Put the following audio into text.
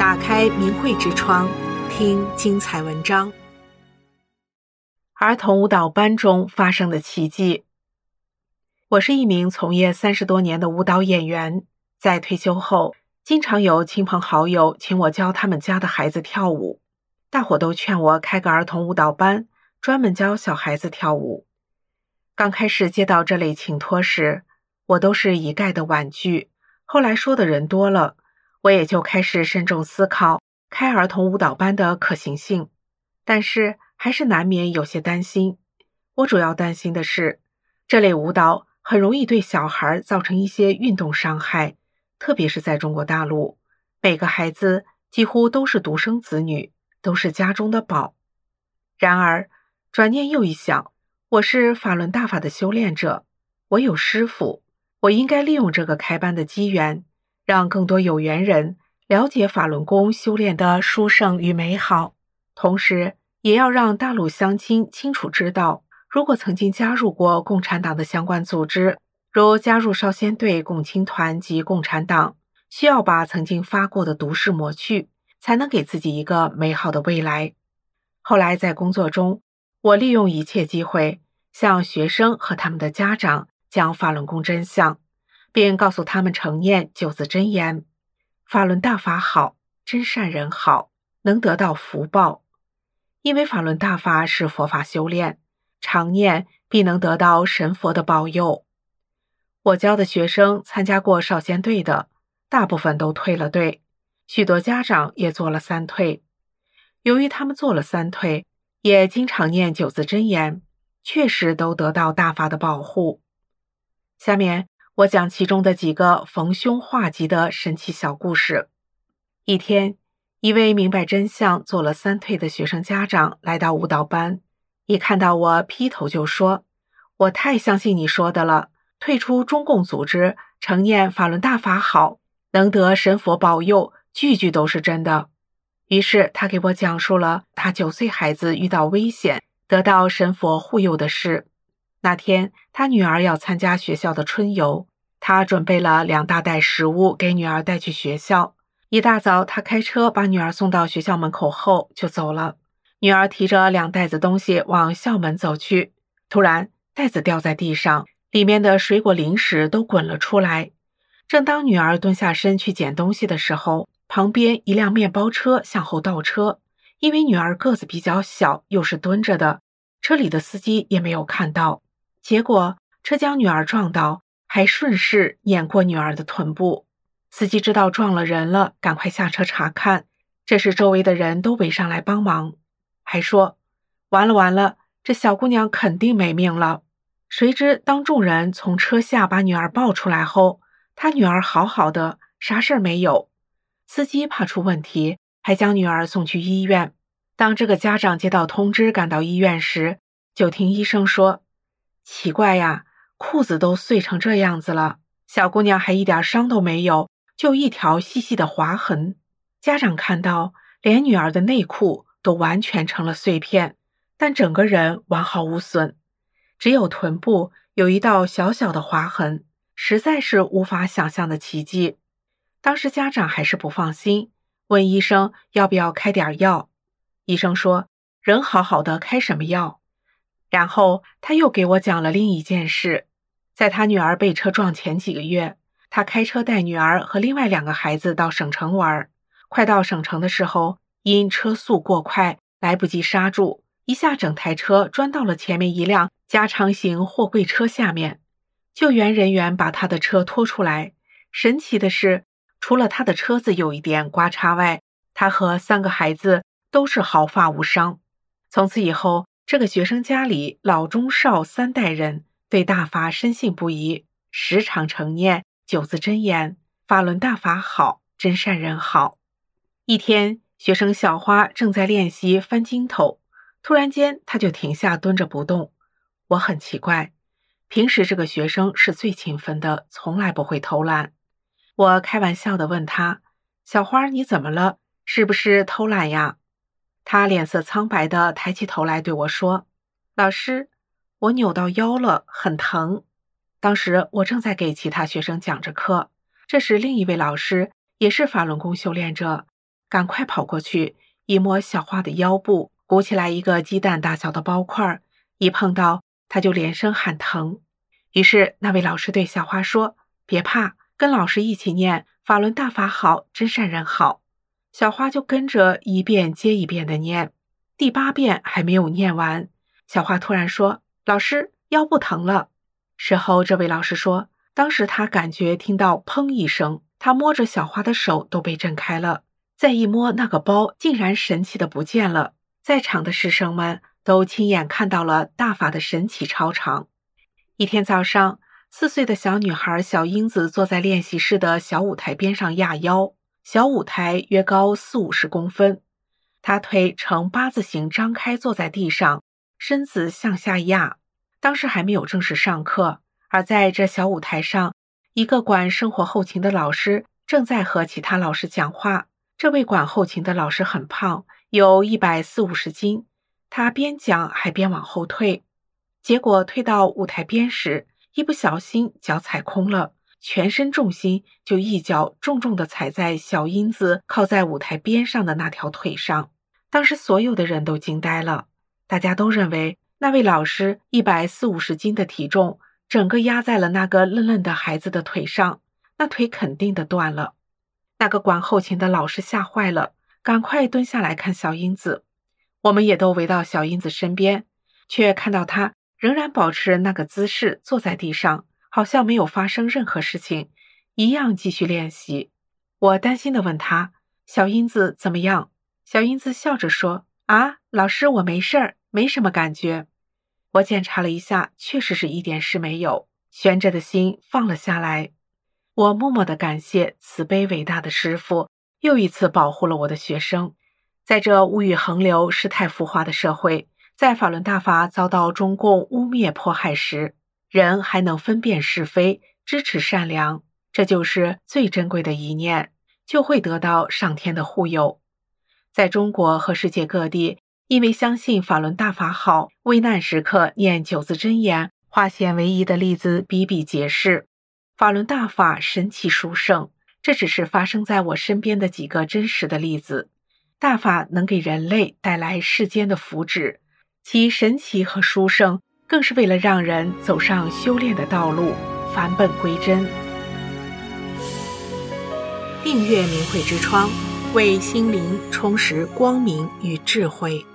打开明慧之窗，听精彩文章。儿童舞蹈班中发生的奇迹。我是一名从业三十多年的舞蹈演员，在退休后，经常有亲朋好友请我教他们家的孩子跳舞。大伙都劝我开个儿童舞蹈班，专门教小孩子跳舞。刚开始接到这类请托时，我都是一概的婉拒。后来说的人多了，我也就开始慎重思考开儿童舞蹈班的可行性。但是还是难免有些担心。我主要担心的是，这类舞蹈很容易对小孩造成一些运动伤害，特别是在中国大陆，每个孩子几乎都是独生子女，都是家中的宝。然而，转念又一想，我是法轮大法的修炼者，我有师傅。我应该利用这个开班的机缘，让更多有缘人了解法轮功修炼的殊胜与美好，同时也要让大陆乡亲清楚知道，如果曾经加入过共产党的相关组织，如加入少先队、共青团及共产党，需要把曾经发过的毒誓抹去，才能给自己一个美好的未来。后来在工作中，我利用一切机会向学生和他们的家长。讲法轮功真相，并告诉他们承念九字真言：法轮大法好，真善人好，能得到福报。因为法轮大法是佛法修炼，常念必能得到神佛的保佑。我教的学生参加过少先队的，大部分都退了队，许多家长也做了三退。由于他们做了三退，也经常念九字真言，确实都得到大法的保护。下面我讲其中的几个逢凶化吉的神奇小故事。一天，一位明白真相、做了三退的学生家长来到舞蹈班，一看到我，劈头就说：“我太相信你说的了，退出中共组织，承念法轮大法好，能得神佛保佑，句句都是真的。”于是他给我讲述了他九岁孩子遇到危险，得到神佛护佑的事。那天，他女儿要参加学校的春游，他准备了两大袋食物给女儿带去学校。一大早，他开车把女儿送到学校门口后就走了。女儿提着两袋子东西往校门走去，突然袋子掉在地上，里面的水果零食都滚了出来。正当女儿蹲下身去捡东西的时候，旁边一辆面包车向后倒车，因为女儿个子比较小，又是蹲着的，车里的司机也没有看到。结果车将女儿撞倒，还顺势碾过女儿的臀部。司机知道撞了人了，赶快下车查看。这时周围的人都围上来帮忙，还说：“完了完了，这小姑娘肯定没命了。”谁知当众人从车下把女儿抱出来后，他女儿好好的，啥事儿没有。司机怕出问题，还将女儿送去医院。当这个家长接到通知赶到医院时，就听医生说。奇怪呀，裤子都碎成这样子了，小姑娘还一点伤都没有，就一条细细的划痕。家长看到，连女儿的内裤都完全成了碎片，但整个人完好无损，只有臀部有一道小小的划痕，实在是无法想象的奇迹。当时家长还是不放心，问医生要不要开点药。医生说：“人好好的，开什么药？”然后他又给我讲了另一件事，在他女儿被车撞前几个月，他开车带女儿和另外两个孩子到省城玩。快到省城的时候，因车速过快，来不及刹住，一下整台车钻到了前面一辆加长型货柜车下面。救援人员把他的车拖出来，神奇的是，除了他的车子有一点刮擦外，他和三个孩子都是毫发无伤。从此以后。这个学生家里老中少三代人对大法深信不疑，时常承念九字真言：“法轮大法好，真善人好。”一天，学生小花正在练习翻筋斗，突然间，她就停下蹲着不动。我很奇怪，平时这个学生是最勤奋的，从来不会偷懒。我开玩笑地问她：“小花，你怎么了？是不是偷懒呀？”他脸色苍白地抬起头来对我说：“老师，我扭到腰了，很疼。”当时我正在给其他学生讲着课，这时另一位老师也是法轮功修炼者，赶快跑过去，一摸小花的腰部，鼓起来一个鸡蛋大小的包块，一碰到他就连声喊疼。于是那位老师对小花说：“别怕，跟老师一起念‘法轮大法好，真善人好’。”小花就跟着一遍接一遍的念。第八遍还没有念完，小花突然说：“老师，腰不疼了。”事后这位老师说，当时他感觉听到“砰”一声，他摸着小花的手都被震开了。再一摸那个包，竟然神奇的不见了。在场的师生们都亲眼看到了大法的神奇超常。一天早上，四岁的小女孩小英子坐在练习室的小舞台边上压腰。小舞台约高四五十公分，她腿呈八字形张开坐在地上，身子向下压。当时还没有正式上课，而在这小舞台上，一个管生活后勤的老师正在和其他老师讲话。这位管后勤的老师很胖，有一百四五十斤。他边讲还边往后退，结果退到舞台边时，一不小心脚踩空了，全身重心就一脚重重地踩在小英子靠在舞台边上的那条腿上。当时所有的人都惊呆了，大家都认为那位老师一百四五十斤的体重整个压在了那个愣愣的孩子的腿上，那腿肯定的断了。那个管后勤的老师吓坏了，赶快蹲下来看小英子。我们也都围到小英子身边，却看到她仍然保持那个姿势坐在地上，好像没有发生任何事情，一样继续练习。我担心地问她：“小英子怎么样？”小英子笑着说：“啊，老师，我没事儿，没什么感觉。”我检查了一下，确实是一点事没有，悬着的心放了下来。我默默的感谢慈悲伟大的师父，又一次保护了我的学生。在这物欲横流、世态浮华的社会，在法轮大法遭到中共污蔑迫害时，人还能分辨是非、支持善良，这就是最珍贵的一念，就会得到上天的护佑。在中国和世界各地，因为相信法轮大法好，危难时刻念九字真言，化险为夷的例子比比皆是。法轮大法神奇殊胜，这只是发生在我身边的几个真实的例子。大法能给人类带来世间的福祉，其神奇和殊胜，更是为了让人走上修炼的道路，返本归真。订阅明慧之窗，为心灵充实光明与智慧。